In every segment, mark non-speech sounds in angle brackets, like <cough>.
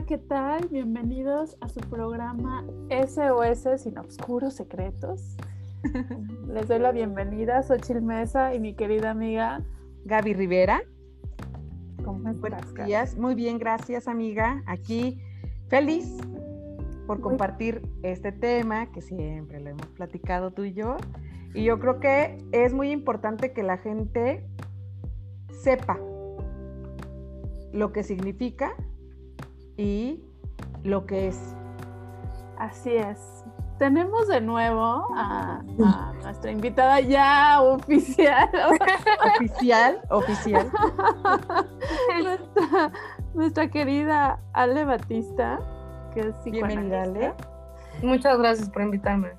Hola, ¿qué tal? Bienvenidos a su programa SOS Sin Obscuros Secretos. <laughs> Les doy la bienvenida, Xochil Mesa y mi querida amiga Gaby Rivera. ¿Cómo estás? Buenos días, muy bien, gracias amiga. Aquí feliz por compartir este tema que siempre lo hemos platicado tú y yo. Y yo creo que es muy importante que la gente sepa lo que significa y lo que es. Así es. Tenemos de nuevo a, nuestra invitada ya oficial. <laughs> oficial, oficial. <laughs> nuestra, querida Ale Batista, que es Bienvenida, Ale. Muchas gracias por invitarme.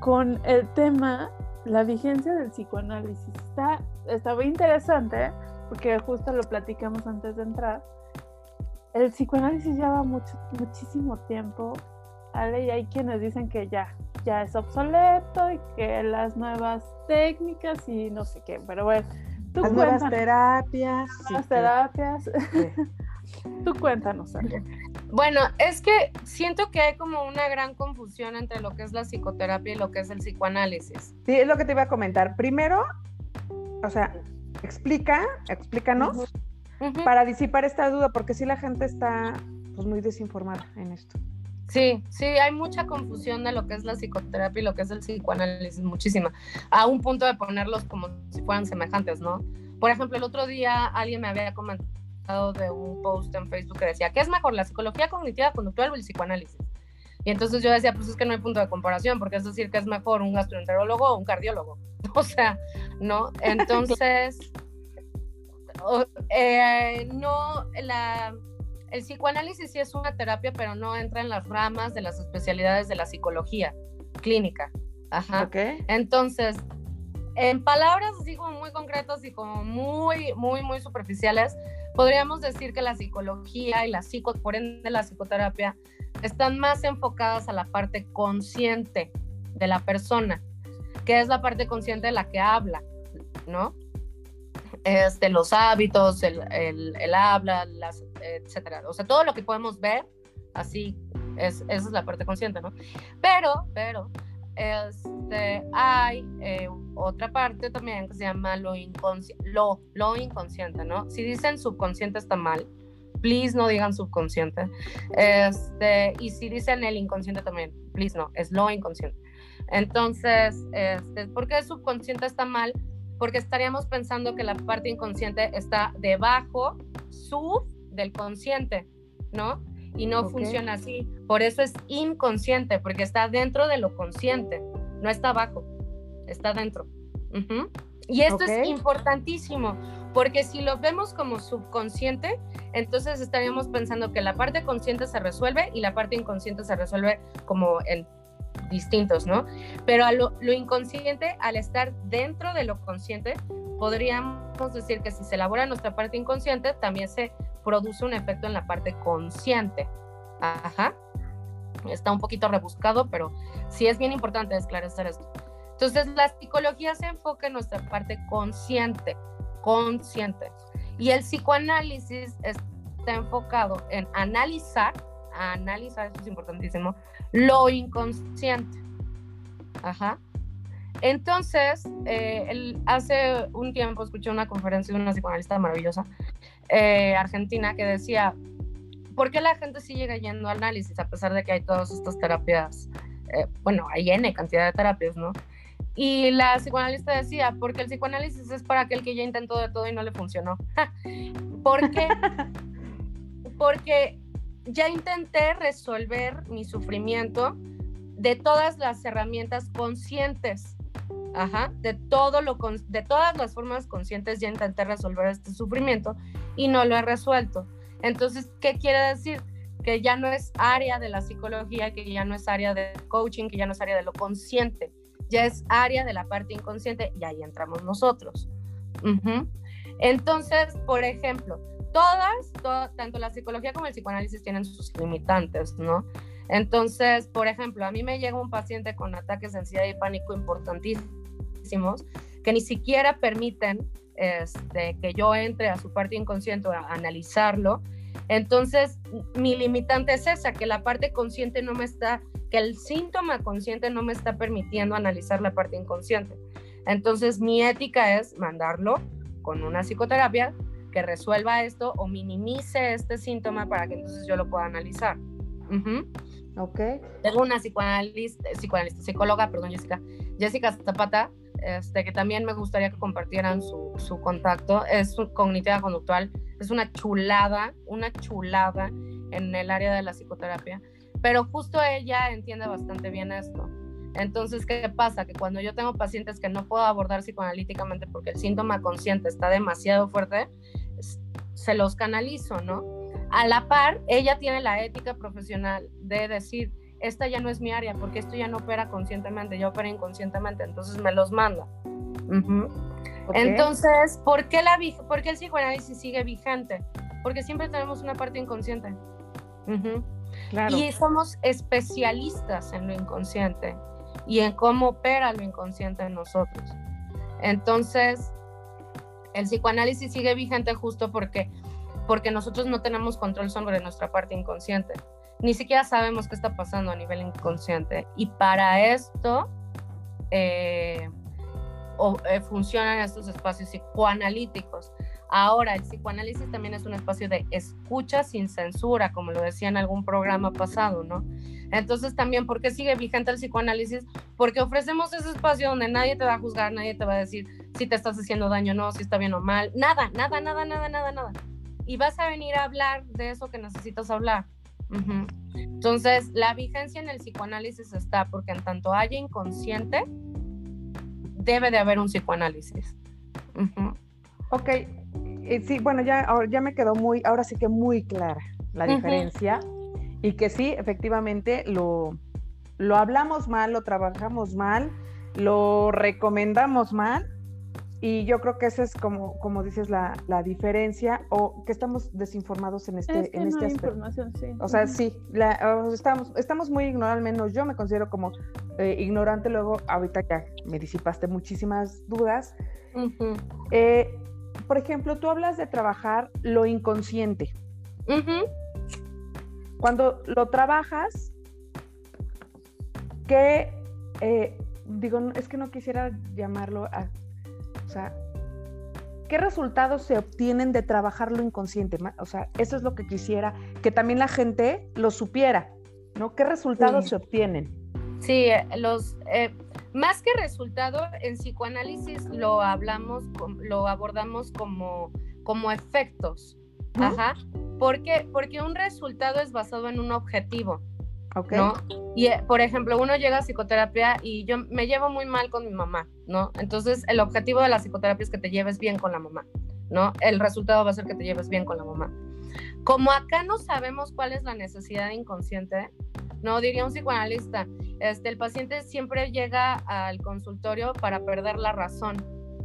Con el tema, la vigencia del psicoanálisis. Está, está muy interesante porque justo lo platicamos antes de entrar el psicoanálisis lleva mucho, muchísimo tiempo, ¿vale? Y hay quienes dicen que ya, ya es obsoleto y que las nuevas técnicas y no sé qué, pero bueno. Tú las nuevas terapias. Las terapias. <laughs> tú cuéntanos. Ale. Bueno, es que siento que hay como una gran confusión entre lo que es la psicoterapia y lo que es el psicoanálisis. Sí, es lo que te iba a comentar. Primero, o sea, explica, explícanos para disipar esta duda, porque si la gente está pues, muy desinformada en esto. Sí, sí, hay mucha confusión de lo que es la psicoterapia y lo que es el psicoanálisis, muchísima, a un punto de ponerlos como si fueran semejantes, ¿no? Por ejemplo, el otro día alguien me había comentado de un post en Facebook que decía, ¿qué es mejor, la psicología cognitiva conductual o el psicoanálisis? Y entonces yo decía, pues es que no hay punto de comparación, porque es decir que es mejor un gastroenterólogo o un cardiólogo. <laughs> O sea, ¿no? <laughs> Entonces, eh, no, la, el psicoanálisis sí es una terapia, pero no entra en las ramas de las especialidades de la psicología clínica. Ajá. Entonces, en palabras así como muy concretas y como muy, muy, muy superficiales, podríamos decir que la psicología y la psico, por ende la psicoterapia, están más enfocadas a la parte consciente de la persona, que es la parte consciente de la que habla, ¿no? Este, los hábitos, el, el, habla, las, etcétera. O sea, todo lo que podemos ver, así, es, esa es la parte consciente, ¿no? Pero, pero, este, hay eh, otra parte también que se llama lo, lo, lo inconsciente, ¿no? Si dicen subconsciente está mal, please no digan subconsciente. Este, y si dicen el inconsciente también, please no, es lo inconsciente. Entonces, este, ¿por qué subconsciente está mal? Porque estaríamos pensando que la parte inconsciente está debajo, sub del consciente, ¿no? Y no funciona así. Por eso es inconsciente, porque está dentro de lo consciente, no está abajo, está dentro. Y esto es importantísimo, porque si lo vemos como subconsciente, entonces estaríamos pensando que la parte consciente se resuelve y la parte inconsciente se resuelve como en distintos, ¿no? Pero a lo, inconsciente, al estar dentro de lo consciente, podríamos decir que si se elabora nuestra parte inconsciente, también se produce un efecto en la parte consciente. Ajá. Está un poquito rebuscado, pero sí es bien importante esclarecer esto. Entonces, la psicología se enfoca en nuestra parte consciente, consciente. Y el psicoanálisis está enfocado en analizar, analizar, eso es importantísimo, lo inconsciente. Ajá. Entonces, eh, hace un tiempo escuché una conferencia de una psicoanalista maravillosa eh, argentina que decía, ¿por qué la gente sigue yendo al análisis a pesar de que hay todas estas terapias? Eh, bueno, hay N cantidad de terapias, ¿no? Y la psicoanalista decía, porque el psicoanálisis es para aquel que ya intentó de todo y no le funcionó. <laughs> ¿Por qué? <laughs> porque ya intenté resolver mi sufrimiento de todas las herramientas conscientes. Ajá, de todo lo de todas las formas conscientes ya intenté resolver este sufrimiento y no lo he resuelto. Entonces, ¿qué quiere decir? Que ya no es área de la psicología, que ya no es área de coaching, que ya no es área de lo consciente, ya es área de la parte inconsciente y ahí entramos nosotros. Entonces, por ejemplo, todas, tanto la psicología como el psicoanálisis tienen sus limitantes, ¿no? Entonces, por ejemplo, a mí me llega un paciente con ataques de ansiedad y pánico importantísimos que ni siquiera permiten este, que yo entre a su parte inconsciente a analizarlo Entonces, mi limitante es esa, que la parte consciente no me está, que el síntoma consciente no me está permitiendo analizar la parte inconsciente. Entonces, mi ética es mandarlo con una psicoterapia que resuelva esto o minimice este síntoma para que entonces yo lo pueda analizar. Ok. Tengo una psicoanalista, psicoanalista, psicóloga, perdón, Jessica, Jessica Zapata, este, que también me gustaría que compartieran su, su contacto. Es cognitiva conductual, es una chulada, una chulada en el área de la psicoterapia, pero justo ella entiende bastante bien esto. Entonces, ¿qué pasa? Que cuando yo tengo pacientes que no puedo abordar psicoanalíticamente porque el síntoma consciente está demasiado fuerte, se los canalizo, ¿no? A la par, ella tiene la ética profesional de decir, esta ya no es mi área, porque esto ya no opera conscientemente, ya opera inconscientemente, entonces me los manda. Entonces, ¿por qué, la, ¿por qué el psicoanálisis sigue vigente? Porque siempre tenemos una parte inconsciente. Y somos especialistas en lo inconsciente y en cómo opera lo inconsciente en nosotros. Entonces, el psicoanálisis sigue vigente justo porque, porque nosotros no tenemos control sobre nuestra parte inconsciente. Ni siquiera sabemos qué está pasando a nivel inconsciente. Y para esto eh, eh, funcionan estos espacios psicoanalíticos. Ahora, el psicoanálisis también es un espacio de escucha sin censura, como lo decía en algún programa pasado, ¿no? Entonces también, ¿por qué sigue vigente el psicoanálisis? Porque ofrecemos ese espacio donde nadie te va a juzgar, nadie te va a decir si te estás haciendo daño o no, si está bien o mal, nada, nada, nada, nada, nada, nada. Y vas a venir a hablar de eso que necesitas hablar. Entonces, la vigencia en el psicoanálisis está porque en tanto haya inconsciente, debe de haber un psicoanálisis. Ok, eh, sí, bueno, ya, ya me quedó muy, ahora sí que muy clara la diferencia y que sí, efectivamente, lo, lo hablamos mal, lo trabajamos mal, lo recomendamos mal y yo creo que esa es como, como dices la, la diferencia o que estamos desinformados en este, en este aspecto. Sí. O sea, sí, estamos, estamos muy ignorantes, al menos yo me considero como eh, ignorante, luego ahorita ya me disipaste muchísimas dudas. Eh, por ejemplo, tú hablas de trabajar lo inconsciente. Cuando lo trabajas, ¿qué, eh, digo, es que no quisiera llamarlo a sea, ¿qué resultados se obtienen de trabajar lo inconsciente? O sea, eso es lo que quisiera que también la gente lo supiera, ¿no? ¿Qué resultados se obtienen? Sí, eh, los eh, más que resultado en psicoanálisis lo hablamos, lo abordamos como, como efectos. Ajá. ¿Por qué? Porque un resultado es basado en un objetivo. ¿No? Y, eh, por ejemplo, uno llega a psicoterapia y yo me llevo muy mal con mi mamá, ¿no? Entonces, el objetivo de la psicoterapia es que te lleves bien con la mamá, ¿no? El resultado va a ser que te lleves bien con la mamá. Como acá no sabemos cuál es la necesidad inconsciente, no diría un psicoanalista, este, el paciente siempre llega al consultorio para perder la razón,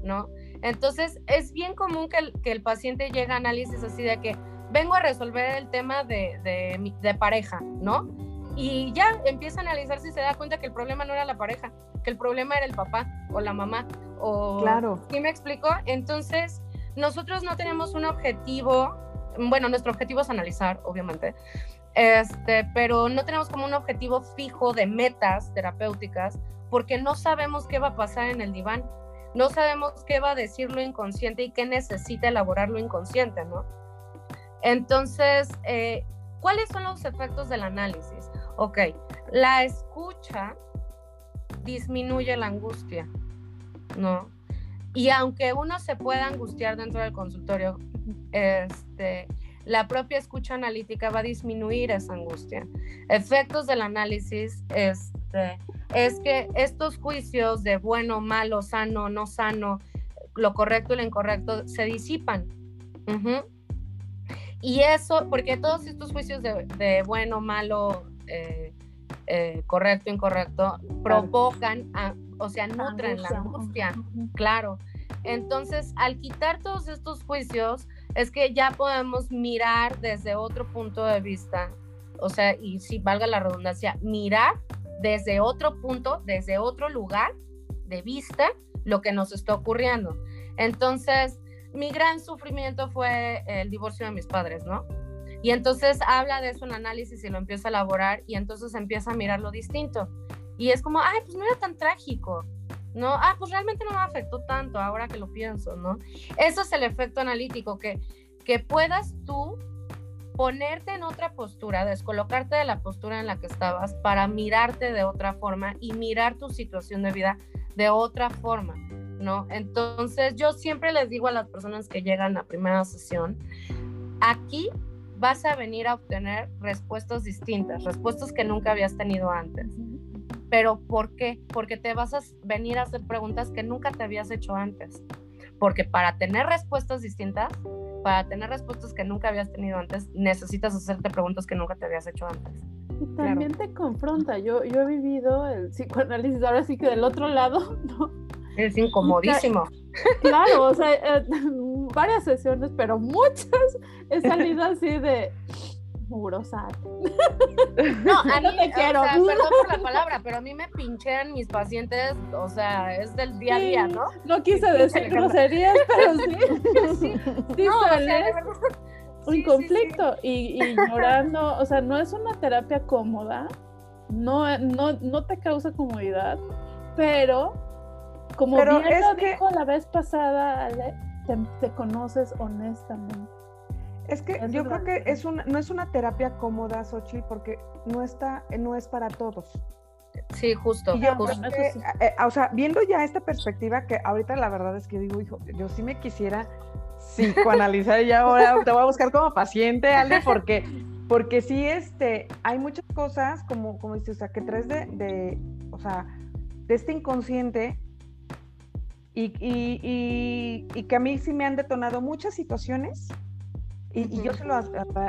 ¿no? Entonces, es bien común que el, que el paciente llegue a análisis así de que vengo a resolver el tema de, de, de pareja, ¿no? Y ya empieza a analizar si se da cuenta que el problema no era la pareja, que el problema era el papá o la mamá. O, claro. ¿Sí me explico? Entonces, nosotros no tenemos un objetivo, bueno, nuestro objetivo es analizar, obviamente, este, pero no tenemos como un objetivo fijo de metas terapéuticas porque no sabemos qué va a pasar en el diván, no sabemos qué va a decir lo inconsciente y qué necesita elaborar lo inconsciente, ¿no? Entonces, eh, ¿cuáles son los efectos del análisis? Ok, la escucha disminuye la angustia, ¿no? Y aunque uno se pueda angustiar dentro del consultorio, este, la propia escucha analítica va a disminuir esa angustia. Efectos del análisis este, es que estos juicios de bueno, malo, sano, no sano, lo correcto y lo incorrecto se disipan. Y eso, porque todos estos juicios de, de bueno, malo, eh, eh, correcto, incorrecto, provocan, o sea, nutren la angustia, claro. Entonces, al quitar todos estos juicios, es que ya podemos mirar desde otro punto de vista, o sea, y si valga la redundancia, mirar desde otro punto, desde otro lugar de vista, lo que nos está ocurriendo. Entonces, mi gran sufrimiento fue el divorcio de mis padres, ¿no? Y entonces habla de eso en análisis y lo empieza a elaborar y entonces empieza a mirar lo distinto. Y es como, ay, pues no era tan trágico, ¿no? Ah, pues realmente no me afectó tanto ahora que lo pienso, ¿no? Eso es el efecto analítico, que, que puedas tú ponerte en otra postura, descolocarte de la postura en la que estabas para mirarte de otra forma y mirar tu situación de vida de otra forma, ¿no? Entonces yo siempre les digo a las personas que llegan a primera sesión, aquí vas a venir a obtener respuestas distintas, respuestas que nunca habías tenido antes. Pero ¿por qué? Porque te vas a venir a hacer preguntas que nunca te habías hecho antes. Porque para tener respuestas distintas, para tener respuestas que nunca habías tenido antes, necesitas hacerte preguntas que nunca te habías hecho antes. Y también te confronta. Yo, yo he vivido el psicoanálisis ahora sí que del otro lado, <laughs> ¿no? Es incomodísimo. Claro, o sea, <laughs> eh, <laughs> varias sesiones, pero muchas he salido así de murosa. No, <laughs> a mí, no te quiero. O sea, perdón por la palabra, pero a mí me pinchean mis pacientes, o sea, es del día a día, ¿no? No quise decir groserías, pero sí. sí, sí no, un conflicto y, y, llorando, o sea, no es una terapia cómoda, no, no, no te causa comodidad, pero como bien lo dijo la vez pasada, Ale, te, conoces honestamente. Es que yo creo que es una, no es una terapia cómoda, Xochitl, porque no está, no es para todos. Sí, justo. Eh, eh, o sea, viendo ya esta perspectiva, que ahorita la verdad es que digo, hijo, yo sí me quisiera psicoanalizar y ahora te voy a buscar como paciente, Ale, porque, porque sí, este, hay muchas cosas, como, como dices, o sea, que traes de, de, o sea, de este inconsciente y, y, que a mí sí me han detonado muchas situaciones y, yo se lo,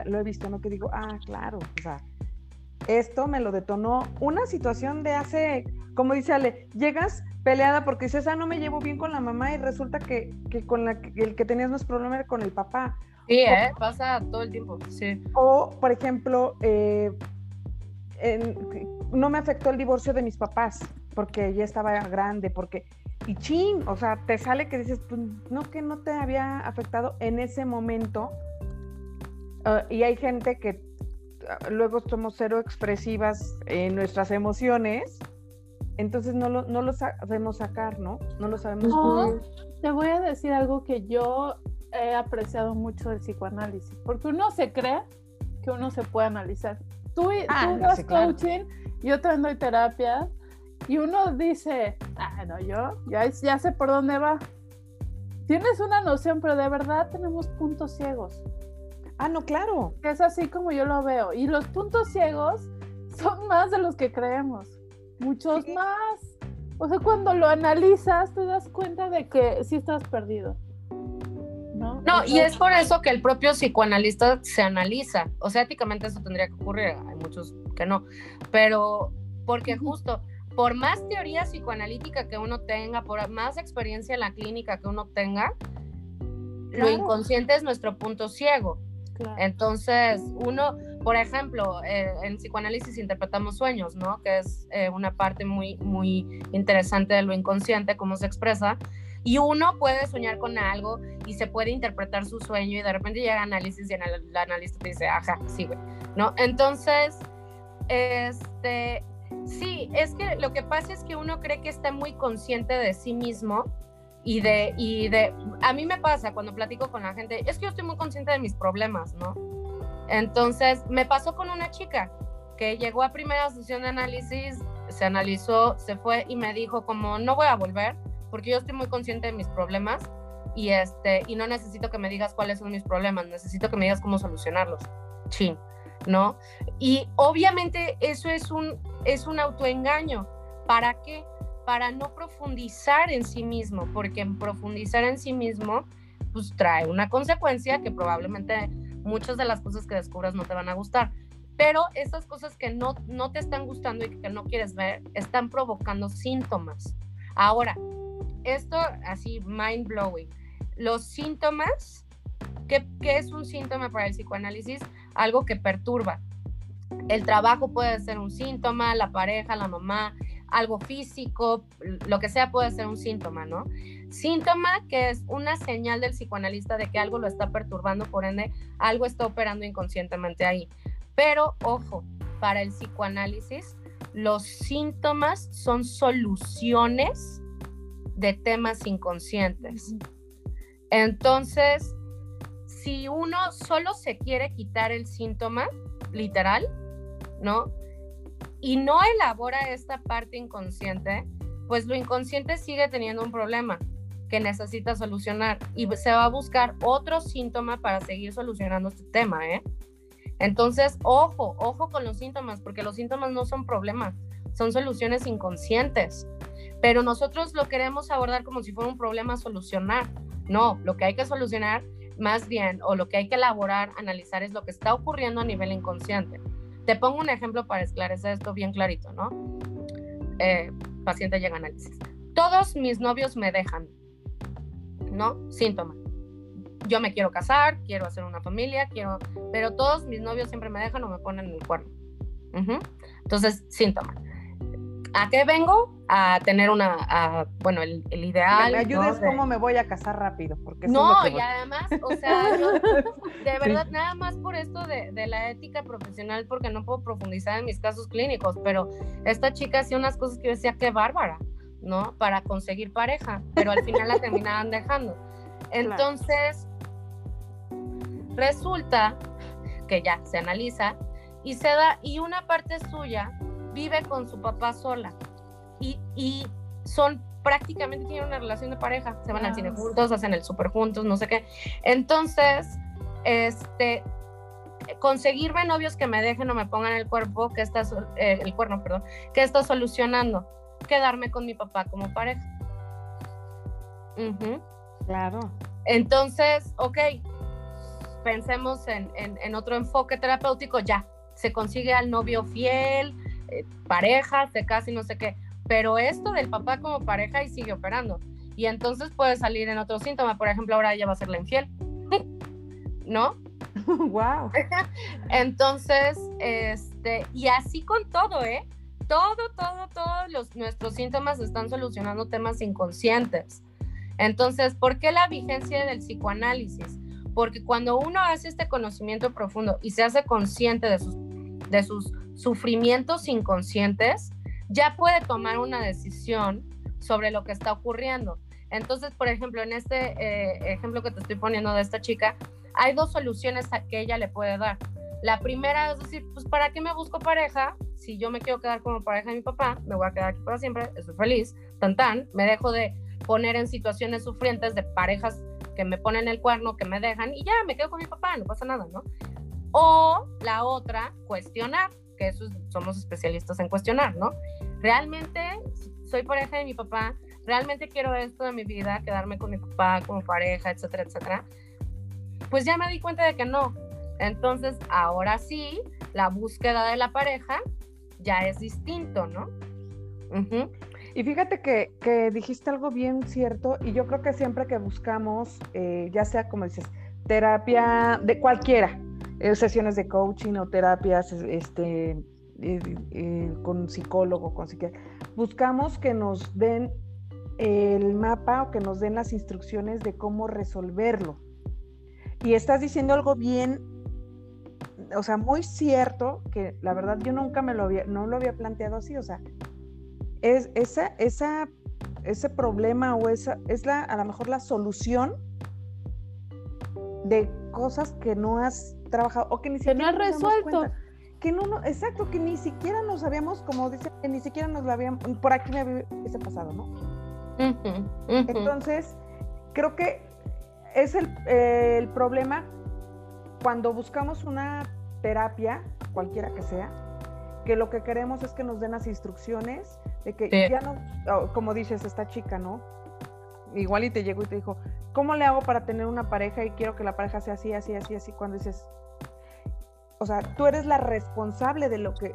lo, he visto, ¿no? Que digo, ah, claro, o sea, esto me lo detonó una situación de hace, como dice Ale, llegas peleada porque dices, ah, no me llevo bien con la mamá y resulta que, que con la, el que tenías más problema era con el papá. Sí, ¿eh? pasa todo el tiempo, sí. O, por ejemplo, eh, no me afectó el divorcio de mis papás porque ya estaba grande, porque y chin, o sea, te sale que dices, pues, no, que no te había afectado en ese momento. Ah, y hay gente que ah, luego somos cero expresivas en nuestras emociones, entonces no lo, no lo sabemos sacar, ¿no? No lo sabemos. No, te voy a decir algo que yo he apreciado mucho del psicoanálisis, porque uno se cree que uno se puede analizar. Tú, ah, das coaching, yo también doy terapia, y uno dice, ah, no, yo ya, ya sé por dónde va. Tienes una noción, pero de verdad tenemos puntos ciegos. Ah, no, claro. Es así como yo lo veo. Y los puntos ciegos son más de los que creemos. Muchos más. O sea, cuando lo analizas, te das cuenta de que sí estás perdido. ¿no? No, y es por eso que el propio psicoanalista se analiza. O sea, éticamente eso tendría que ocurrir. Hay muchos que no. Pero porque justo por más teoría psicoanalítica que uno tenga, por más experiencia en la clínica que uno tenga, lo inconsciente es nuestro punto ciego. Entonces, uno, por ejemplo, eh, en psicoanálisis interpretamos sueños, ¿no? Que es eh, una parte muy, muy interesante de lo inconsciente, cómo se expresa. Y uno puede soñar con algo y se puede interpretar su sueño y de repente llega análisis y el, analista te dice, ajá, sí, güey, ¿no? Entonces, este, Sí, es que lo que pasa es que uno cree que está muy consciente de sí mismo y de, y de, a mí me pasa cuando platico con la gente, es que yo estoy muy consciente de mis problemas, ¿no? Entonces, me pasó con una chica que llegó a primera sesión de análisis, se analizó, se fue y me dijo como, no voy a volver porque yo estoy muy consciente de mis problemas y, este, y no necesito que me digas cuáles son mis problemas, necesito que me digas cómo solucionarlos. Chin. ¿no? Y obviamente eso es un, es un autoengaño. ¿Para qué? Para no profundizar en sí mismo, porque en profundizar en sí mismo, pues trae una consecuencia que probablemente muchas de las cosas que descubras no te van a gustar. Pero esas cosas que no, no te están gustando y que no quieres ver, están provocando síntomas. Ahora, esto así, mind blowing. Los síntomas, ¿qué, ¿qué es un síntoma para el psicoanálisis? algo que perturba. El trabajo puede ser un síntoma, la pareja, la mamá, algo físico, lo que sea puede ser un síntoma, ¿no? Síntoma que es una señal del psicoanalista de que algo lo está perturbando, por ende, algo está operando inconscientemente ahí. Pero, ojo, para el psicoanálisis, los síntomas son soluciones de temas inconscientes. Entonces, si uno solo se quiere quitar el síntoma, literal, ¿no? Y no elabora esta parte inconsciente, pues lo inconsciente sigue teniendo un problema que necesita solucionar y se va a buscar otro síntoma para seguir solucionando este tema, ¿eh? Entonces, ojo, ojo con los síntomas, porque los síntomas no son problemas, son soluciones inconscientes. Pero nosotros lo queremos abordar como si fuera un problema a solucionar. No, lo que hay que solucionar más bien, o lo que hay que elaborar, analizar, es lo que está ocurriendo a nivel inconsciente. Te pongo un ejemplo para esclarecer esto bien clarito, ¿no? Eh, paciente llega a análisis. Todos mis novios me dejan, ¿no? Síntoma. Yo me quiero casar, quiero hacer una familia, quiero, pero todos mis novios siempre me dejan o me ponen el cuerno. Entonces, síntoma. ¿A qué vengo? A tener una, bueno, el, ideal. Que me ayudes cómo me voy a casar rápido. Porque no, y además, o <laughs> sea, de verdad, nada más por esto de, de, la ética profesional, porque no puedo profundizar en mis casos clínicos, pero esta chica hacía unas cosas que yo decía, qué bárbara, ¿no? Para conseguir pareja, pero al final la terminaban dejando. <laughs> Entonces, resulta que ya se analiza y se da, y una parte suya vive con su papá sola y, y son prácticamente tienen una relación de pareja, se van al cine juntos, hacen el súper juntos, no sé qué. Entonces, este, conseguirme novios que me dejen o me pongan el cuerpo, que está, eh, el cuerno, perdón, que está solucionando, quedarme con mi papá como pareja. Claro. Entonces, ok, pensemos en, en, en, otro enfoque terapéutico, ya, se consigue al novio fiel, eh, pareja, se casa y no sé qué. Pero esto del papá como pareja y sigue operando. Y entonces puede salir en otro síntoma. Por ejemplo, ahora ella va a ser la infiel. <laughs> ¿No? <laughs> wow. <laughs> entonces, este, y así con todo, ¿eh? Todo, todo, todos los, nuestros síntomas están solucionando temas inconscientes. Entonces, ¿por qué la vigencia del psicoanálisis? Porque cuando uno hace este conocimiento profundo y se hace consciente de sus, de sus sufrimientos inconscientes, ya puede tomar una decisión sobre lo que está ocurriendo. Entonces, por ejemplo, en este eh, ejemplo que te estoy poniendo de esta chica, hay dos soluciones que ella le puede dar. La primera es decir, pues ¿para qué me busco pareja? Si yo me quiero quedar como pareja de mi papá, me voy a quedar aquí para siempre, estoy feliz, tan tan, me dejo de poner en situaciones sufrientes de parejas que me ponen el cuerno, que me dejan y ya me quedo con mi papá, no pasa nada, ¿no? O la otra, cuestionar, que eso somos especialistas en cuestionar, ¿no? Realmente soy pareja de mi papá, realmente quiero esto de mi vida, quedarme con mi papá como pareja, etcétera, etcétera. Pues ya me di cuenta de que no. Entonces, ahora sí, la búsqueda de la pareja ya es distinto, ¿no? Y fíjate que, que, dijiste algo bien cierto y yo creo que siempre que buscamos, eh, ya sea como dices, terapia de cualquiera, eh, sesiones de coaching o terapias este, eh, eh, con psicólogo, con psiquiatra. Buscamos que nos den el mapa o que nos den las instrucciones de cómo resolverlo. Y estás diciendo algo bien, o sea, muy cierto, que la verdad yo nunca me lo había, no lo había planteado así, o sea, es esa, esa, ese problema o esa, es la, a lo mejor la solución de cosas que no has trabajado o que ni siquiera no has resuelto. Que no, no, exacto, que ni siquiera nos habíamos, como dice, que ni siquiera nos lo habíamos, por aquí me había ese pasado, ¿no? Entonces, creo que es el, el, problema cuando buscamos una terapia, cualquiera que sea, que lo que queremos es que nos den las instrucciones de que ya no, como dices, esta chica, ¿no? Igual y te llegó y te dijo, ¿cómo le hago para tener una pareja y quiero que la pareja sea así, así, así, así? Cuando dices, o sea, tú eres la responsable de lo que,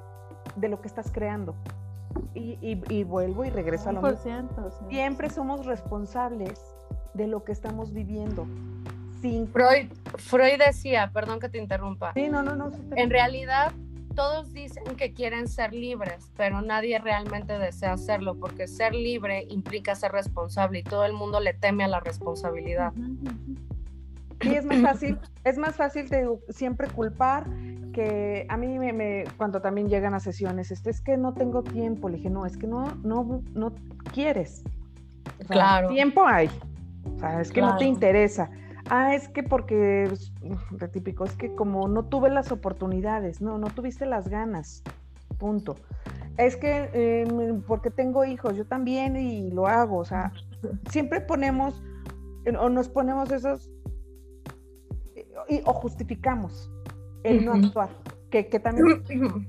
de lo que estás creando. Y, y, vuelvo y regreso a lo mismo. Siempre somos responsables de lo que estamos viviendo. Sin... Freud, Freud decía, perdón que te interrumpa. Sí, no, no, no. En realidad, todos dicen que quieren ser libres, pero nadie realmente desea hacerlo, porque ser libre implica ser responsable y todo el mundo le teme a la responsabilidad. Y es más fácil, es más fácil siempre culpar que a mí me, cuando también llegan a sesiones, este, es que no tengo tiempo, le dije, no, es que no, no, no quieres. claro. Tiempo hay, o sea, es que no te interesa. Ah, es que porque, de típico, es que como no tuve las oportunidades, no, no tuviste las ganas, punto. Es que em, porque tengo hijos, yo también y lo hago, o sea, <laughs> siempre ponemos o nos ponemos esos y, o justificamos el no actuar, que, que también <laughs>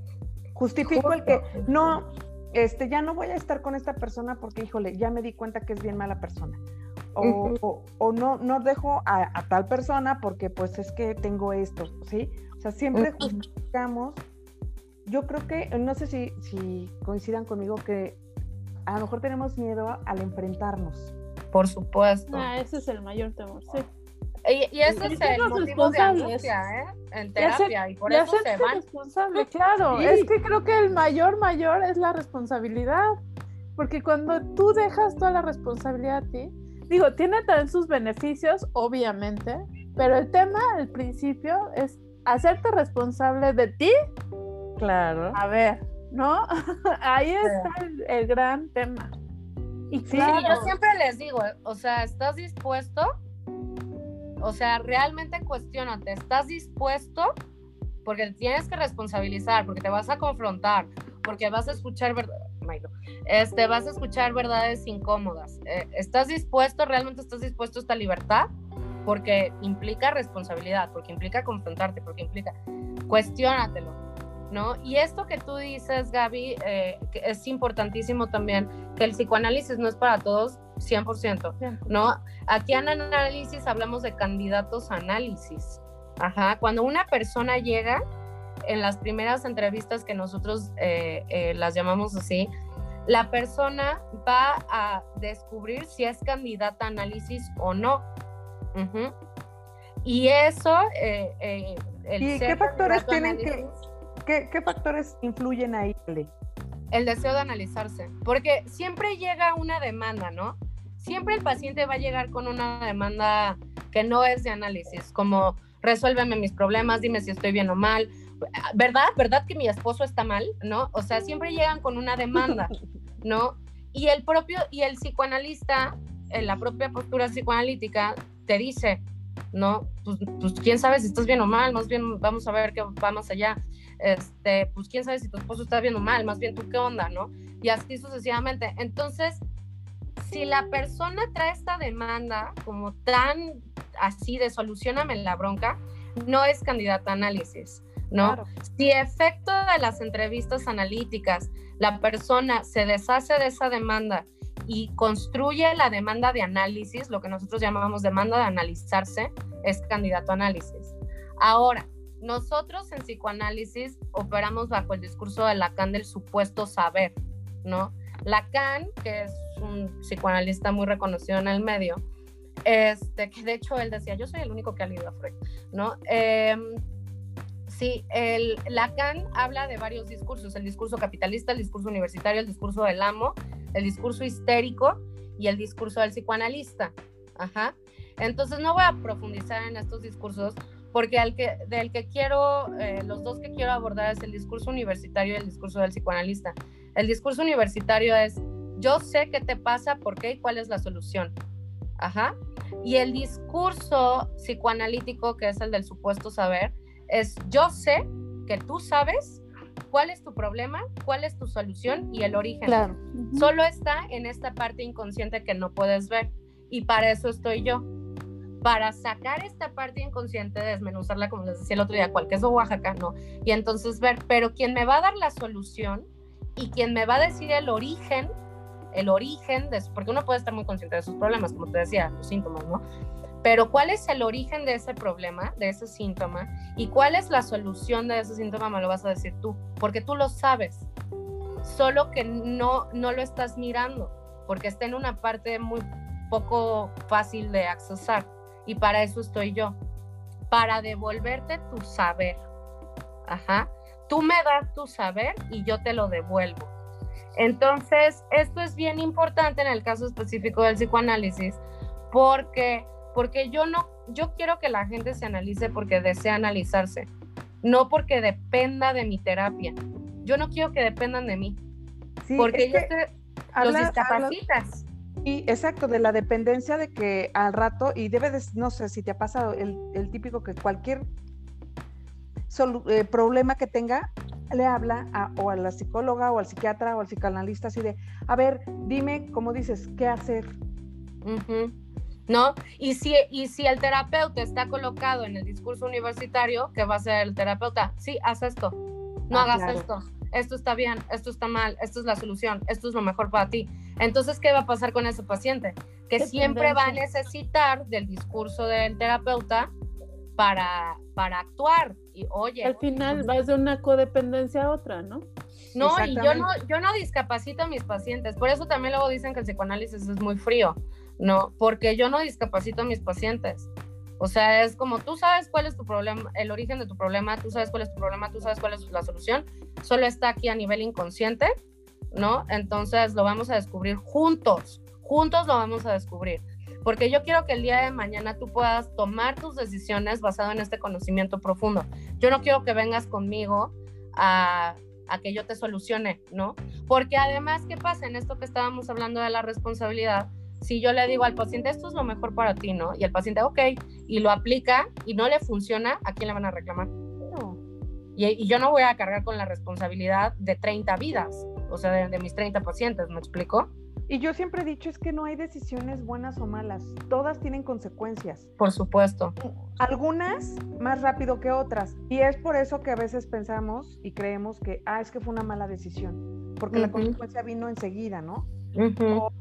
justifico el que no, este, ya no voy a estar con esta persona porque, híjole, ya me di cuenta que es bien mala persona. O, o, no, no dejo a, tal persona porque pues es que tengo esto, ¿sí? O sea, siempre justificamos. Yo creo que, no sé si, si coincidan conmigo, que a lo mejor tenemos miedo al enfrentarnos. Por supuesto. Ah, ese es el mayor temor, sí. Y, eso es el motivo de angustia, ¿eh? En terapia, y, por eso se van. responsable, claro. Es que creo que el mayor, mayor es la responsabilidad. Porque cuando tú dejas toda la responsabilidad a ti, digo, tiene también sus beneficios, obviamente, pero el tema al principio es hacerte responsable de ti. Claro. A ver, ¿no? <laughs> Ahí está el, gran tema. Y sí, yo siempre les digo, o sea, ¿estás dispuesto o sea, realmente cuestionate, ¿estás dispuesto? Porque tienes que responsabilizar, porque te vas a confrontar, porque vas a escuchar este, vas a escuchar verdades incómodas. Eh, ¿Estás dispuesto, realmente estás dispuesto a esta libertad? Porque implica responsabilidad, porque implica confrontarte, porque implica, cuestionatelo, ¿no? Y esto que tú dices, Gaby, eh, es importantísimo también, que el psicoanálisis no es para todos 100%, ¿no? Aquí en análisis hablamos de candidatos a análisis. Ajá, cuando una persona llega, en las primeras entrevistas que nosotros eh, eh, las llamamos así, la persona va a descubrir si es candidata a análisis o no. Y eso... Eh, ¿Y qué factores tienen que... ¿qué, factores influyen ahí? El deseo de analizarse, porque siempre llega una demanda, ¿no? Siempre el paciente va a llegar con una demanda que no es de análisis, como resuélveme mis problemas, dime si estoy bien o mal, ¿verdad? ¿Verdad que mi esposo está mal? ¿No? O sea, siempre llegan con una demanda, ¿no? Y el propio, y el psicoanalista, en la propia postura psicoanalítica, te dice, ¿no? Pues, pues, quién sabe si estás bien o mal, más bien vamos a ver qué va más allá. Este, pues quién sabe si tu esposo está bien o mal, más bien tú qué onda, ¿no? Y así sucesivamente. Entonces, si la persona trae esta demanda como tan así de solucioname la bronca, no es candidata a análisis, ¿no? Si efecto de las entrevistas analíticas, la persona se deshace de esa demanda y construye la demanda de análisis, lo que nosotros llamamos demanda de analizarse, es candidato a análisis. Ahora, nosotros en psicoanálisis operamos bajo el discurso de Lacan del supuesto saber, ¿no? Lacan, que es un psicoanalista muy reconocido en el medio, este, que de hecho él decía, yo soy el único que ha leído a Freud, ¿no? Em, sí, el, Lacan habla de varios discursos, el discurso capitalista, el discurso universitario, el discurso del amo, el discurso histérico y el discurso del psicoanalista. Ajá. Entonces no voy a profundizar en estos discursos porque el que, del que quiero, eh, los dos que quiero abordar es el discurso universitario y el discurso del psicoanalista. El discurso universitario es, yo sé qué te pasa, por qué y cuál es la solución. Ajá. Y el discurso psicoanalítico, que es el del supuesto saber, es yo sé que tú sabes cuál es tu problema, cuál es tu solución y el origen. Claro. Solo está en esta parte inconsciente que no puedes ver. Y para eso estoy yo. Para sacar esta parte inconsciente, desmenuzarla, como les decía el otro día, cuál queso Oaxaca, ¿no? Y entonces ver, pero quien me va a dar la solución y quien me va a decir el origen, el origen, de, porque uno puede estar muy consciente de sus problemas, como te decía, los síntomas, ¿no? Pero cuál es el origen de ese problema, de ese síntoma, y cuál es la solución de ese síntoma, me lo vas a decir tú, porque tú lo sabes, solo que no, no lo estás mirando, porque está en una parte muy poco fácil de accesar, y para eso estoy yo, para devolverte tu saber. Ajá tú me das tu saber y yo te lo devuelvo. Entonces, esto es bien importante en el caso específico del psicoanálisis, porque, porque yo no, yo quiero que la gente se analice porque desea analizarse, no porque dependa de mi terapia. Yo no quiero que dependan de mí, porque ellos te, los discapacitas. y exacto, de la dependencia de que al rato, y debe de, no sé si te ha pasado, el, el típico que cualquier eh, problema que tenga, le habla a, o a la psicóloga o al psiquiatra o al psicoanalista así de, a ver, dime, como dices, ¿qué hacer? ¿No? Y si, y si el terapeuta está colocado en el discurso universitario, ¿qué va a hacer el terapeuta? Sí, haz esto, no ah, hagas esto, esto está bien, esto está mal, esto es la solución, esto es lo mejor para ti. Entonces, ¿qué va a pasar con ese paciente? Que siempre va a necesitar del discurso del terapeuta para, para actuar. Y oye. Al final vas de una codependencia a otra, ¿no? No, y yo no, yo no discapacito a mis pacientes. Por eso también luego dicen que el psicoanálisis es muy frío, ¿no? Porque yo no discapacito a mis pacientes. O sea, es como tú sabes cuál es tu problema, el origen de tu problema, tú sabes cuál es tu problema, tú sabes cuál es la solución, solo está aquí a nivel inconsciente, ¿no? Entonces lo vamos a descubrir juntos, juntos lo vamos a descubrir porque yo quiero que el día de mañana tú puedas tomar tus decisiones basado en este conocimiento profundo. Yo no quiero que vengas conmigo a, que yo te solucione, ¿no? Porque además, ¿qué pasa en esto que estábamos hablando de la responsabilidad? Si yo le digo al paciente, esto es lo mejor para ti, ¿no? Y el paciente, ok, y lo aplica y no le funciona, ¿a quién le van a reclamar? No. Y, y yo no voy a cargar con la responsabilidad de 30 vidas, o sea, de, de mis 30 pacientes, ¿me explico? Y yo siempre he dicho es que no hay decisiones buenas o malas, todas tienen consecuencias. Por supuesto. Algunas más rápido que otras. Y es por eso que a veces pensamos y creemos que, ah, es que fue una mala decisión, porque la consecuencia vino enseguida, ¿no? O,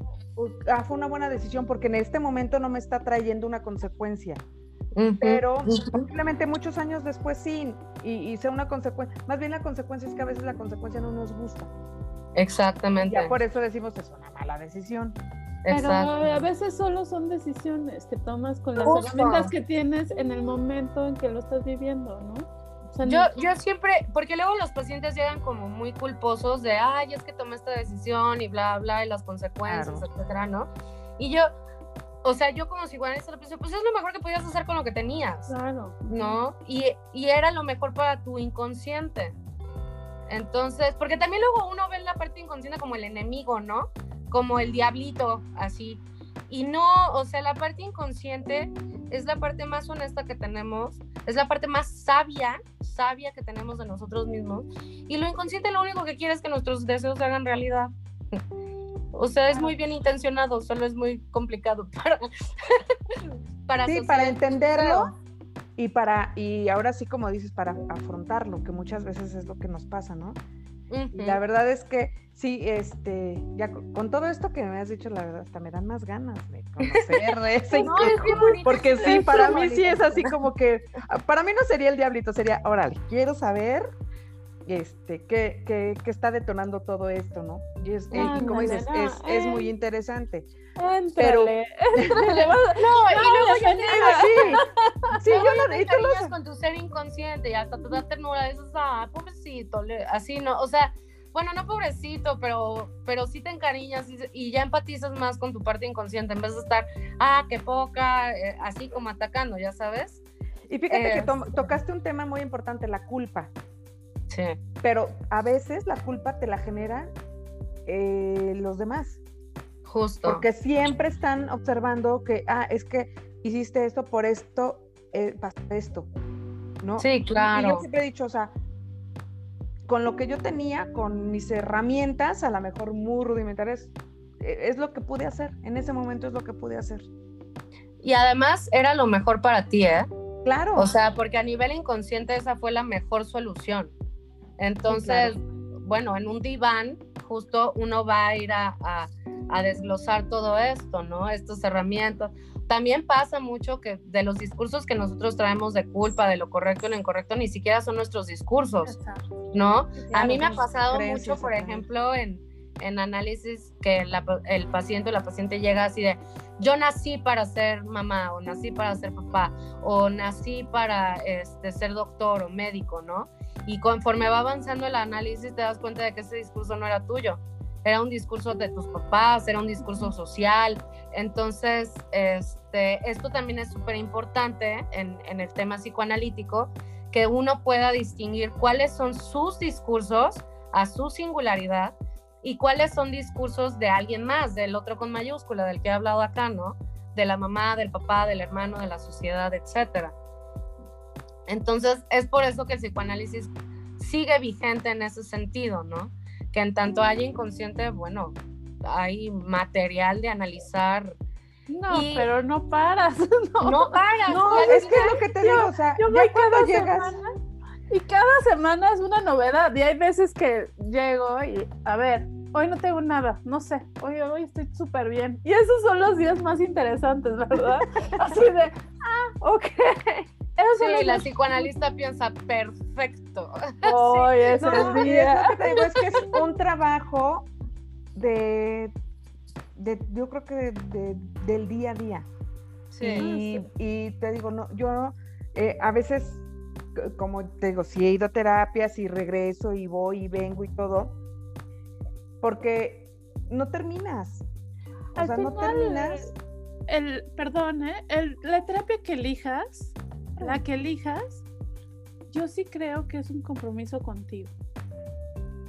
ah, fue una buena decisión porque en este momento no me está trayendo una consecuencia. Pero posiblemente muchos años después sí, y, y sea una consecuencia. Más bien la consecuencia es que a veces la consecuencia no nos gusta. Exactamente. Ya por eso decimos es una mala decisión. Pero a veces solo son decisiones que tomas con las herramientas que tienes en el momento en que lo estás viviendo, ¿no? Yo, yo siempre, porque luego los pacientes llegan como muy culposos de, ay, es que tomé esta decisión y bla, bla, y las consecuencias, etcétera, ¿no? Y yo, o sea, yo como si pues es lo mejor que podías hacer con lo que tenías. Claro. ¿No? Y, y era lo mejor para tu inconsciente. Entonces, porque también luego uno ve la parte inconsciente como el enemigo, ¿no? Como el diablito, así. Y no, o sea, la parte inconsciente es la parte más honesta que tenemos, es la parte más sabia, sabia que tenemos de nosotros mismos. Y lo inconsciente lo único que quiere es que nuestros deseos se hagan realidad. O sea, es muy bien intencionado, solo es muy complicado <laughs> para... para sí, para entenderlo y para, y ahora sí como dices, para afrontarlo, que muchas veces es lo que nos pasa, ¿no? La verdad es que sí, este, ya con, todo esto que me has dicho, la verdad, hasta me dan más ganas de conocer <laughs> ese no, porque sí, para mí sí es así como que, para mí no sería el diablito, sería, órale, quiero saber este, qué, qué, qué está detonando todo esto, ¿no? Y, es, como dices, es, es, muy interesante. Pero... <laughs> no, y luego ya te sí, sí, yo lo he dicho. con tu ser inconsciente y hasta tu da ternura, dices, ah, pobrecito, así, ¿no? O sea, bueno, no pobrecito, pero, pero sí te encariñas y, ya empatizas más con tu parte inconsciente en vez de estar, ah, qué poca, eh, así como atacando, ya sabes. Y fíjate que tocaste un tema muy importante, la culpa. Sí. Pero a veces la culpa te la genera eh, los demás. Justo. Porque siempre están observando que, ah, es que hiciste esto por esto, eh, pasó esto. ¿no? Sí, claro. Y yo siempre he dicho, o sea, con lo que yo tenía, con mis herramientas, a lo mejor muy rudimentarias, e, es lo que pude hacer. En ese momento es lo que pude hacer. Y además era lo mejor para ti, ¿eh? Claro. O sea, porque a nivel inconsciente esa fue la mejor solución. Entonces, bueno, en un diván justo uno va a ir a, a, desglosar todo esto, ¿no? Estas herramientas. También pasa mucho que de los discursos que nosotros traemos de culpa, de lo correcto y lo incorrecto, ni siquiera son nuestros discursos, ¿no? a mí me ha pasado mucho, por ejemplo, en, en análisis que el paciente o la paciente llega así de, yo nací para ser mamá o nací para ser papá o nací para este, ser doctor o médico, ¿no? Y conforme va avanzando el análisis, te das cuenta de que ese discurso no era tuyo, era un discurso de tus papás, era un discurso social. Entonces, este, esto también es súper importante en, en el tema psicoanalítico, que uno pueda distinguir cuáles son sus discursos a su singularidad y cuáles son discursos de alguien más, del otro con mayúscula, del que he hablado acá, ¿no? De la mamá, del papá, del hermano, de la sociedad, etcétera. Entonces, es por eso que el psicoanálisis sigue vigente en ese sentido, ¿no? Que en tanto haya inconsciente, bueno, hay material de analizar. No, pero no paras. <laughs> No, paras. No, es que es lo que te digo, o sea, yo ya cuando llegas. y cada semana es una novedad. Y hay veces que llego y, a ver, hoy no tengo nada, no sé, hoy, hoy estoy súper bien. Y esos son los días más interesantes, ¿verdad? <laughs> Así de, ah, ok. Sí, la psicoanalista piensa perfecto. <laughs> Hoy es el día. Es, que es que es un trabajo de, de yo creo que de, del día a día. Sí. Y, te digo, no, yo eh, a veces, como te digo, si he ido a terapias y regreso y voy y vengo y todo, porque no terminas. O sea, no terminas. El, perdón, ¿eh? el, la terapia que elijas la que elijas, yo sí creo que es un compromiso contigo.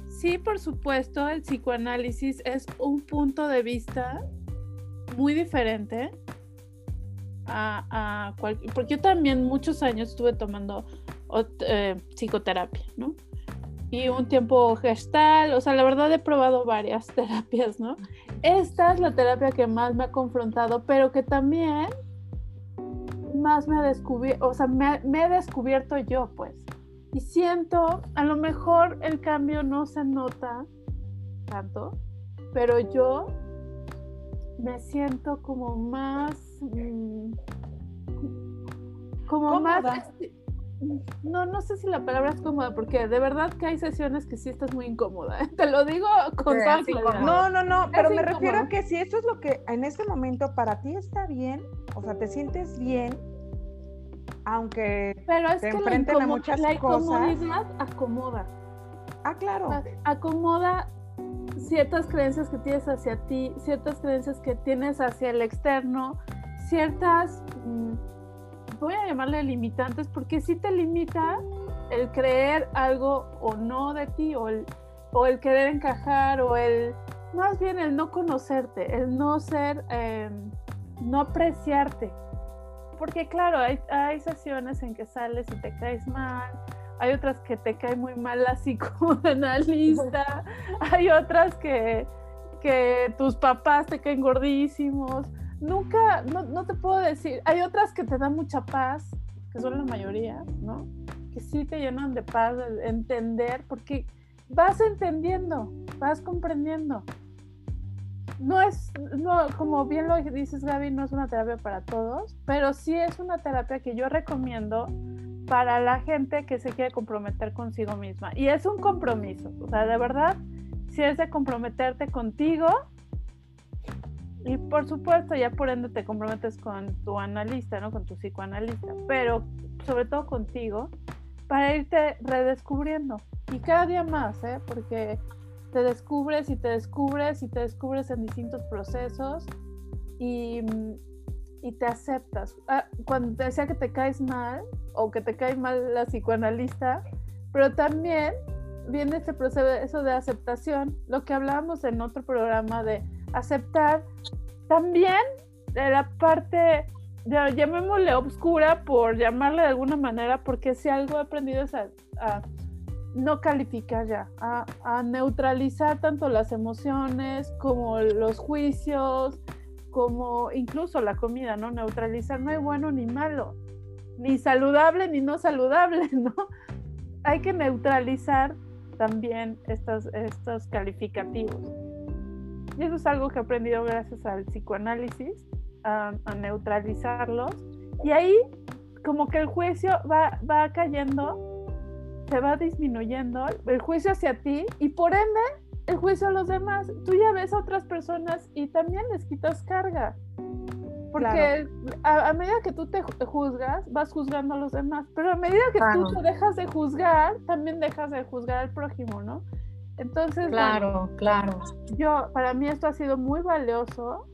Sí, por supuesto, el psicoanálisis es un punto de vista muy diferente a, cualquier... Porque yo también muchos años estuve tomando eh, psicoterapia, ¿no? Y un tiempo gestal, o sea, la verdad he probado varias <laughs> terapias, ¿no? Esta es la terapia que más me ha confrontado, pero que también más me ha descubierto, o sea, me, he descubierto yo, pues. Y siento, a lo mejor el cambio no se nota tanto, pero yo me siento como más, mm, como más, no, no sé si la palabra es cómoda, porque de verdad que hay sesiones que sí estás muy incómoda. ¿eh? Te lo digo con toda No, no, no, pero me refiero a que si eso es lo que en este momento para ti está bien, o sea, te sientes bien, aunque pero es te que enfrenten la a muchas la incomodidad acomoda. Ah, claro. Acomoda ciertas creencias que tienes hacia ti, ciertas creencias que tienes hacia el externo, ciertas... Mm, voy a llamarle limitantes porque sí te limita el creer algo o no de ti o el, o el querer encajar o el más bien el no conocerte, el no ser, em, no apreciarte. Porque claro, hay, hay sesiones en que sales y te caes mal, hay otras que te cae muy mal la <laughs> psicoanalista, hay otras que, que tus papás te caen gordísimos, nunca, no, no, te puedo decir, hay otras que te dan mucha paz, que son la mayoría, ¿no? Que sí te llenan de paz, de entender, porque vas entendiendo, vas comprendiendo. No es, no, como bien lo dices Gaby, no es una terapia para todos, pero sí es una terapia que yo recomiendo para la gente que se quiere comprometer consigo misma. Y es un compromiso, o sea, de verdad, si es de comprometerte contigo, y por supuesto, ya por ende te comprometes con tu analista, ¿no? Con tu psicoanalista, pero sobre todo contigo, para irte redescubriendo. Y cada día más, ¿eh? Porque te descubres y te descubres y te descubres en distintos procesos y, y te aceptas. Ah, cuando te decía que te caes mal o que te cae mal la psicoanalista, pero también viene este proceso de aceptación, lo que hablábamos en otro programa de aceptar también de la parte, ya, llamémosle obscura por llamarle de alguna manera, porque si algo he aprendido es a, no calificar ya, a, a, neutralizar tanto las emociones como los juicios, como incluso la comida, ¿no? Neutralizar, no hay bueno ni malo, ni saludable ni no saludable, <laughs> ¿no? Hay que neutralizar también estos, estos calificativos. Y eso es algo que he aprendido gracias al psicoanálisis, a, neutralizarlos. Y ahí como que el juicio va, va cayendo, se va disminuyendo, el juicio hacia ti y por ende el juicio a los demás. Tú ya ves a otras personas y también les quitas carga. Porque a, medida que tú te juzgas, vas juzgando a los demás, pero a medida que tú te dejas de juzgar, también dejas de juzgar al prójimo, ¿no? Entonces, claro, claro. Yo, para mí esto ha sido muy valioso,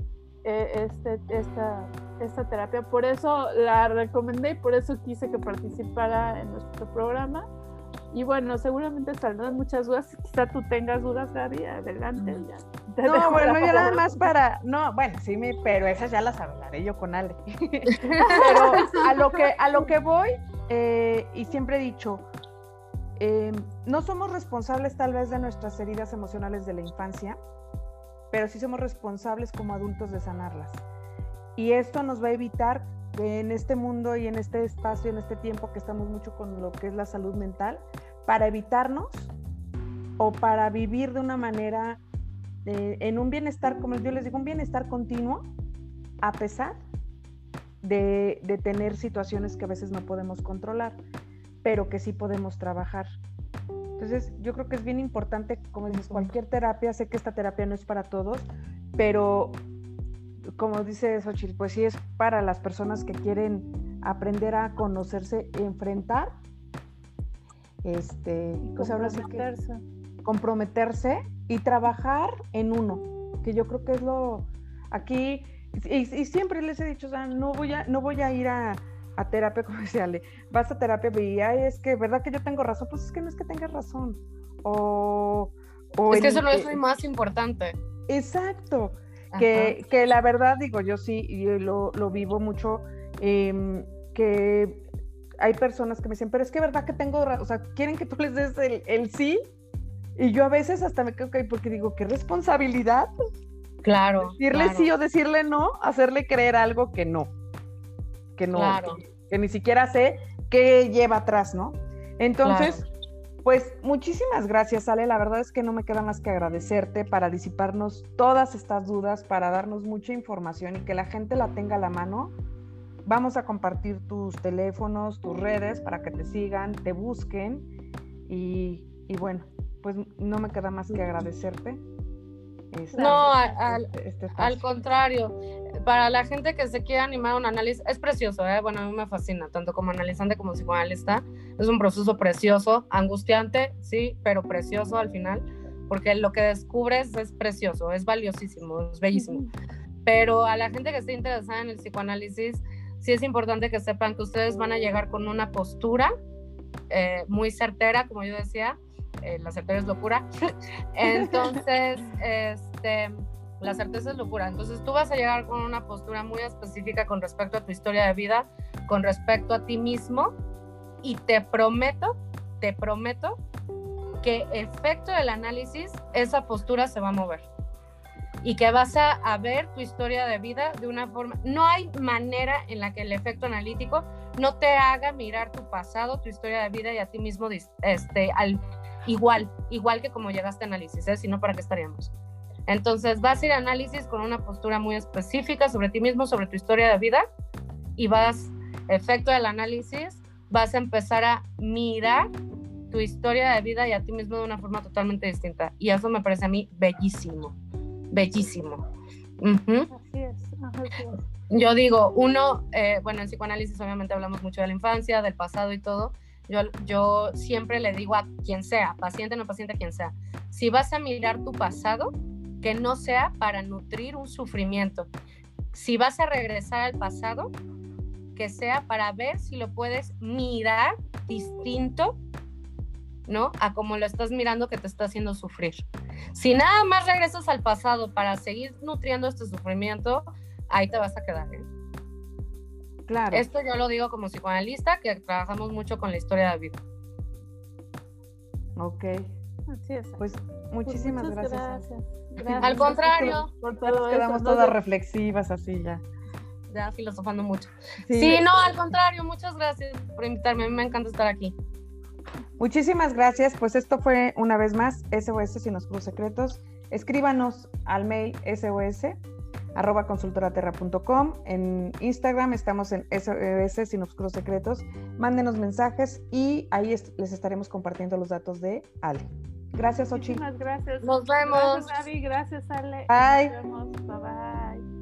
eh, este, esta, esta terapia, por eso la recomendé y por eso quise que participara en nuestro programa. Y bueno, seguramente saldrán muchas dudas. Quizá tú tengas dudas, Gaby. Adelante. Ya. no, bueno, yo nada más para. No, bueno, sí, pero esas ya las hablaré yo con Ale. <laughs> pero a lo que, a lo que voy, eh, y siempre he dicho, eh, no somos responsables tal vez de nuestras heridas emocionales de la infancia, pero sí somos responsables como adultos de sanarlas. Y esto nos va a evitar que en este mundo y en este espacio, en este tiempo que estamos mucho con lo que es la salud mental, para evitarnos o para vivir de una manera, eh, en un bienestar, como yo les digo, un bienestar continuo, a pesar de, de tener situaciones que a veces no podemos controlar pero que sí podemos trabajar. Entonces, yo creo que es bien importante, como dices, cualquier terapia, sé que esta terapia no es para todos, pero como dice Xochitl, pues sí es para las personas que quieren aprender a conocerse, enfrentar, este, pues ahora sí que comprometerse y trabajar en uno, que yo creo que es lo aquí y, siempre les he dicho, o sea, no voy a no voy a ir a a terapia <laughs> comercial, vas a terapia y es que, ¿verdad que yo tengo razón? Pues es que no es que tengas razón. O, es que eso no es lo más importante. Exacto. Que, que, la verdad, digo, yo sí, yo lo, lo vivo mucho, em, que hay personas que me dicen, pero es que verdad que tengo razón, o sea, quieren que tú les des el, el sí, y yo a veces hasta me quedo que porque digo, qué responsabilidad. Claro. Decirle sí o decirle no, hacerle creer algo que no que no, que, ni siquiera sé qué lleva atrás, ¿no? Entonces, pues muchísimas gracias, Ale. La verdad es que no me queda más que agradecerte para disiparnos todas estas dudas, para darnos mucha información y que la gente la tenga a la mano. Vamos a compartir tus teléfonos, tus redes para que te sigan, te busquen y, y bueno, pues no me queda más que agradecerte no, al, este al, contrario, para la gente que se quiere animar a un análisis, es precioso, ¿eh? bueno, a mí me fascina, tanto como analizante como psicoanalista, es un proceso precioso, angustiante, sí, pero precioso al final, porque lo que descubres es precioso, es valiosísimo, es bellísimo. Pero a la gente que esté interesada en el psicoanálisis, sí es importante que sepan que ustedes van a llegar con una postura eh, muy certera, como yo decía, eh, la certeza es locura. <laughs> Entonces, este, la certeza es locura. Entonces, tú vas a llegar con una postura muy específica con respecto a tu historia de vida, con respecto a ti mismo, y te prometo, te prometo que efecto del análisis, esa postura se va a mover y que vas a, a, ver tu historia de vida de una forma, no hay manera en la que el efecto analítico no te haga mirar tu pasado, tu historia de vida y a ti mismo este, al, igual, igual que como llegaste a análisis, ¿eh? si no, ¿para qué estaríamos? Entonces vas a ir a análisis con una postura muy específica sobre ti mismo, sobre tu historia de vida y vas, efecto del análisis, vas a empezar a mirar tu historia de vida y a ti mismo de una forma totalmente distinta. Y eso me parece a mí bellísimo, bellísimo. Así es. Yo digo, uno, eh, bueno, en psicoanálisis obviamente hablamos mucho de la infancia, del pasado y todo, yo, siempre le digo a quien sea, paciente, no paciente, quien sea, si vas a mirar tu pasado, que no sea para nutrir un sufrimiento. Si vas a regresar al pasado, que sea para ver si lo puedes mirar distinto, ¿no? A como lo estás mirando que te está haciendo sufrir. Si nada más regresas al pasado para seguir nutriendo este sufrimiento, ahí te vas a quedar. ¿eh? Claro. Esto yo lo digo como psicoanalista, que trabajamos mucho con la historia de vida. Ok. Así es. Pues muchísimas gracias. Al contrario. Por todo quedamos todas reflexivas así ya. Ya filosofando mucho. Sí. no, al contrario, muchas gracias por invitarme. A mí me encanta estar aquí. Muchísimas gracias. Pues esto fue una vez más SOS Sin Oscuros Secretos. Escríbanos al mail SOS arroba consultoraterra.com. En Instagram estamos en SOS Sin Obscuros Secretos. Mándenos mensajes y ahí les estaremos compartiendo los datos de Ale. Gracias, Ochi. Muchísimas gracias. Nos vemos. Gracias, Gaby. Gracias, Ale. Bye. Nos vemos. Bye bye.